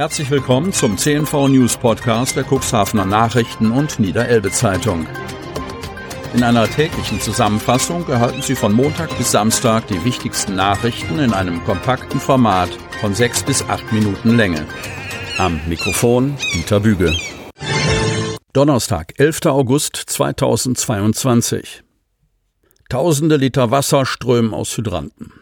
Herzlich willkommen zum CNV News Podcast der Cuxhavener Nachrichten und Niederelbe Zeitung. In einer täglichen Zusammenfassung erhalten Sie von Montag bis Samstag die wichtigsten Nachrichten in einem kompakten Format von sechs bis acht Minuten Länge. Am Mikrofon Dieter Büge. Donnerstag, 11. August 2022. Tausende Liter Wasser strömen aus Hydranten.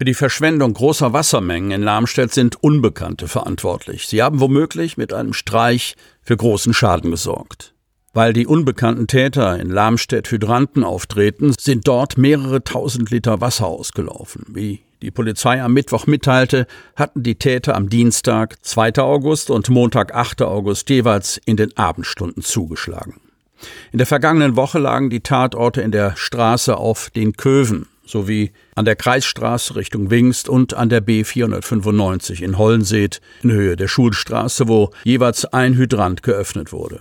Für die Verschwendung großer Wassermengen in Lamstedt sind Unbekannte verantwortlich. Sie haben womöglich mit einem Streich für großen Schaden gesorgt. Weil die unbekannten Täter in Lamstedt Hydranten auftreten, sind dort mehrere tausend Liter Wasser ausgelaufen. Wie die Polizei am Mittwoch mitteilte, hatten die Täter am Dienstag, 2. August und Montag, 8. August jeweils in den Abendstunden zugeschlagen. In der vergangenen Woche lagen die Tatorte in der Straße auf den Köven sowie an der Kreisstraße Richtung Wingst und an der B 495 in Hollenseet in Höhe der Schulstraße, wo jeweils ein Hydrant geöffnet wurde.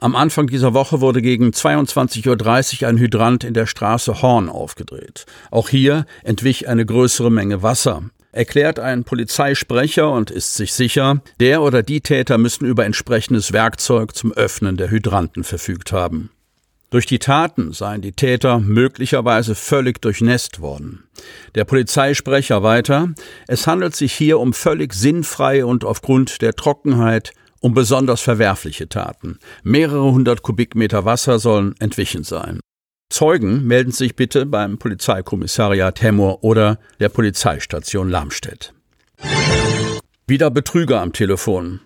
Am Anfang dieser Woche wurde gegen 22.30 Uhr ein Hydrant in der Straße Horn aufgedreht. Auch hier entwich eine größere Menge Wasser. Erklärt ein Polizeisprecher und ist sich sicher, der oder die Täter müssen über entsprechendes Werkzeug zum Öffnen der Hydranten verfügt haben. Durch die Taten seien die Täter möglicherweise völlig durchnässt worden. Der Polizeisprecher weiter, es handelt sich hier um völlig sinnfreie und aufgrund der Trockenheit um besonders verwerfliche Taten. Mehrere hundert Kubikmeter Wasser sollen entwichen sein. Zeugen melden sich bitte beim Polizeikommissariat Hemmoor oder der Polizeistation Lamstedt. Wieder Betrüger am Telefon.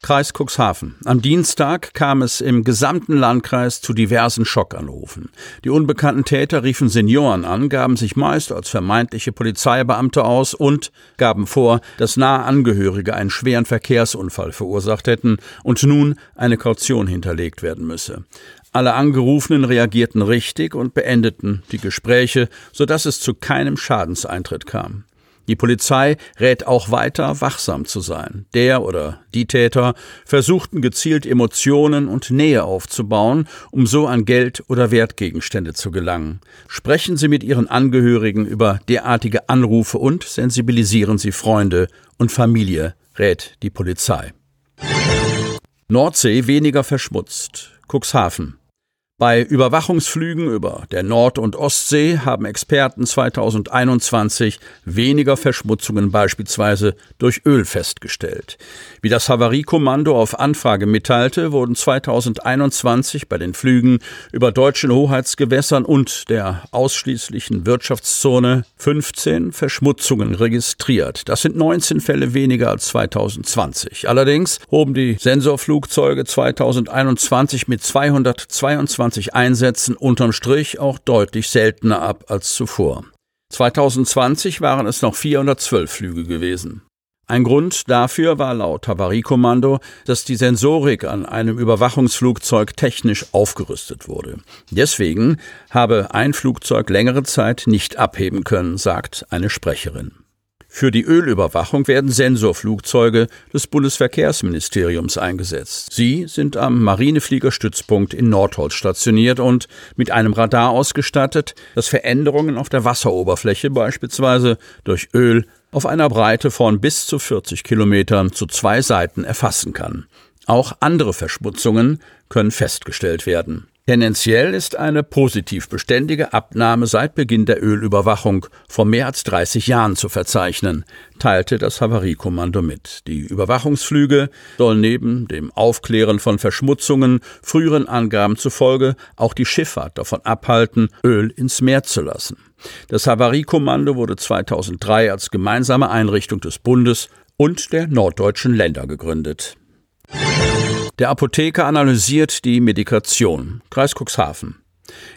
Kreis Cuxhaven. Am Dienstag kam es im gesamten Landkreis zu diversen Schockanrufen. Die unbekannten Täter riefen Senioren an, gaben sich meist als vermeintliche Polizeibeamte aus und gaben vor, dass nahe Angehörige einen schweren Verkehrsunfall verursacht hätten und nun eine Kaution hinterlegt werden müsse. Alle Angerufenen reagierten richtig und beendeten die Gespräche, sodass es zu keinem Schadenseintritt kam. Die Polizei rät auch weiter, wachsam zu sein. Der oder die Täter versuchten gezielt Emotionen und Nähe aufzubauen, um so an Geld oder Wertgegenstände zu gelangen. Sprechen Sie mit Ihren Angehörigen über derartige Anrufe und sensibilisieren Sie Freunde und Familie, rät die Polizei. Nordsee weniger verschmutzt. Cuxhaven. Bei Überwachungsflügen über der Nord- und Ostsee haben Experten 2021 weniger Verschmutzungen beispielsweise durch Öl festgestellt. Wie das Havariekommando auf Anfrage mitteilte, wurden 2021 bei den Flügen über deutschen Hoheitsgewässern und der ausschließlichen Wirtschaftszone 15 Verschmutzungen registriert. Das sind 19 Fälle weniger als 2020. Allerdings hoben die Sensorflugzeuge 2021 mit 222 2020 Einsätzen unterm Strich auch deutlich seltener ab als zuvor. 2020 waren es noch 412 Flüge gewesen. Ein Grund dafür war laut Havariekommando, dass die Sensorik an einem Überwachungsflugzeug technisch aufgerüstet wurde. Deswegen habe ein Flugzeug längere Zeit nicht abheben können, sagt eine Sprecherin. Für die Ölüberwachung werden Sensorflugzeuge des Bundesverkehrsministeriums eingesetzt. Sie sind am Marinefliegerstützpunkt in Nordholz stationiert und mit einem Radar ausgestattet, das Veränderungen auf der Wasseroberfläche beispielsweise durch Öl auf einer Breite von bis zu 40 Kilometern zu zwei Seiten erfassen kann. Auch andere Verschmutzungen können festgestellt werden. Tendenziell ist eine positiv beständige Abnahme seit Beginn der Ölüberwachung vor mehr als 30 Jahren zu verzeichnen, teilte das Havariekommando mit. Die Überwachungsflüge sollen neben dem Aufklären von Verschmutzungen früheren Angaben zufolge auch die Schifffahrt davon abhalten, Öl ins Meer zu lassen. Das Havariekommando wurde 2003 als gemeinsame Einrichtung des Bundes und der norddeutschen Länder gegründet. Der Apotheker analysiert die Medikation. Kreis Cuxhaven.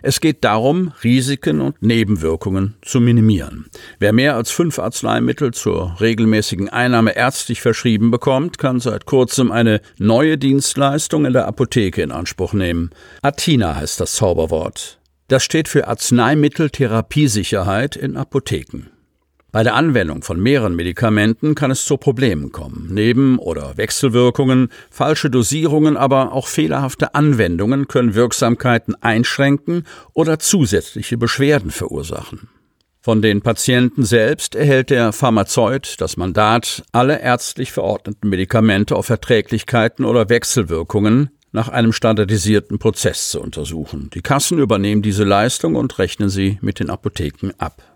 Es geht darum, Risiken und Nebenwirkungen zu minimieren. Wer mehr als fünf Arzneimittel zur regelmäßigen Einnahme ärztlich verschrieben bekommt, kann seit kurzem eine neue Dienstleistung in der Apotheke in Anspruch nehmen. Atina heißt das Zauberwort. Das steht für Arzneimitteltherapiesicherheit in Apotheken. Bei der Anwendung von mehreren Medikamenten kann es zu Problemen kommen. Neben- oder Wechselwirkungen, falsche Dosierungen, aber auch fehlerhafte Anwendungen können Wirksamkeiten einschränken oder zusätzliche Beschwerden verursachen. Von den Patienten selbst erhält der Pharmazeut das Mandat, alle ärztlich verordneten Medikamente auf Verträglichkeiten oder Wechselwirkungen nach einem standardisierten Prozess zu untersuchen. Die Kassen übernehmen diese Leistung und rechnen sie mit den Apotheken ab.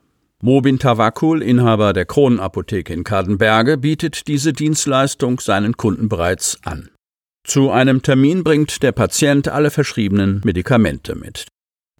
Mobin Tawakul, Inhaber der Kronenapotheke in Kadenberge, bietet diese Dienstleistung seinen Kunden bereits an. Zu einem Termin bringt der Patient alle verschriebenen Medikamente mit.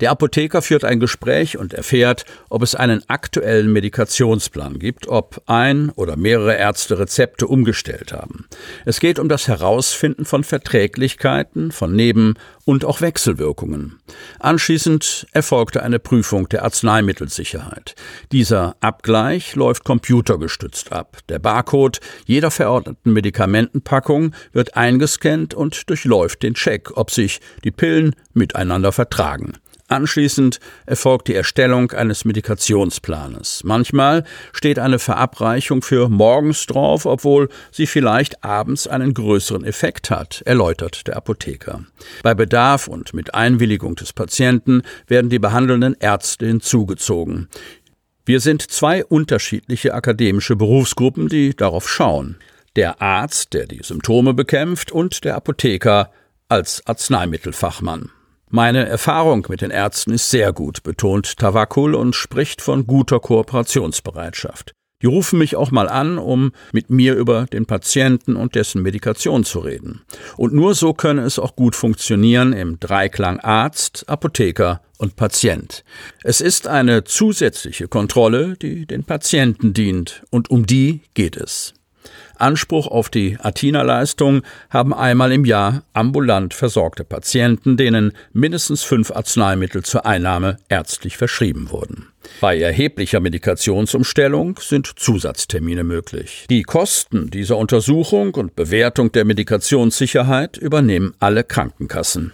Der Apotheker führt ein Gespräch und erfährt, ob es einen aktuellen Medikationsplan gibt, ob ein oder mehrere Ärzte Rezepte umgestellt haben. Es geht um das Herausfinden von Verträglichkeiten, von Neben- und auch Wechselwirkungen. Anschließend erfolgte eine Prüfung der Arzneimittelsicherheit. Dieser Abgleich läuft computergestützt ab. Der Barcode jeder verordneten Medikamentenpackung wird eingescannt und durchläuft den Check, ob sich die Pillen miteinander vertragen. Anschließend erfolgt die Erstellung eines Medikationsplanes. Manchmal steht eine Verabreichung für morgens drauf, obwohl sie vielleicht abends einen größeren Effekt hat, erläutert der Apotheker. Bei Bedarf und mit Einwilligung des Patienten werden die behandelnden Ärzte hinzugezogen. Wir sind zwei unterschiedliche akademische Berufsgruppen, die darauf schauen. Der Arzt, der die Symptome bekämpft, und der Apotheker als Arzneimittelfachmann. Meine Erfahrung mit den Ärzten ist sehr gut, betont Tawakul und spricht von guter Kooperationsbereitschaft. Die rufen mich auch mal an, um mit mir über den Patienten und dessen Medikation zu reden. Und nur so könne es auch gut funktionieren im Dreiklang Arzt, Apotheker und Patient. Es ist eine zusätzliche Kontrolle, die den Patienten dient, und um die geht es. Anspruch auf die Atina-Leistung haben einmal im Jahr ambulant versorgte Patienten, denen mindestens fünf Arzneimittel zur Einnahme ärztlich verschrieben wurden. Bei erheblicher Medikationsumstellung sind Zusatztermine möglich. Die Kosten dieser Untersuchung und Bewertung der Medikationssicherheit übernehmen alle Krankenkassen.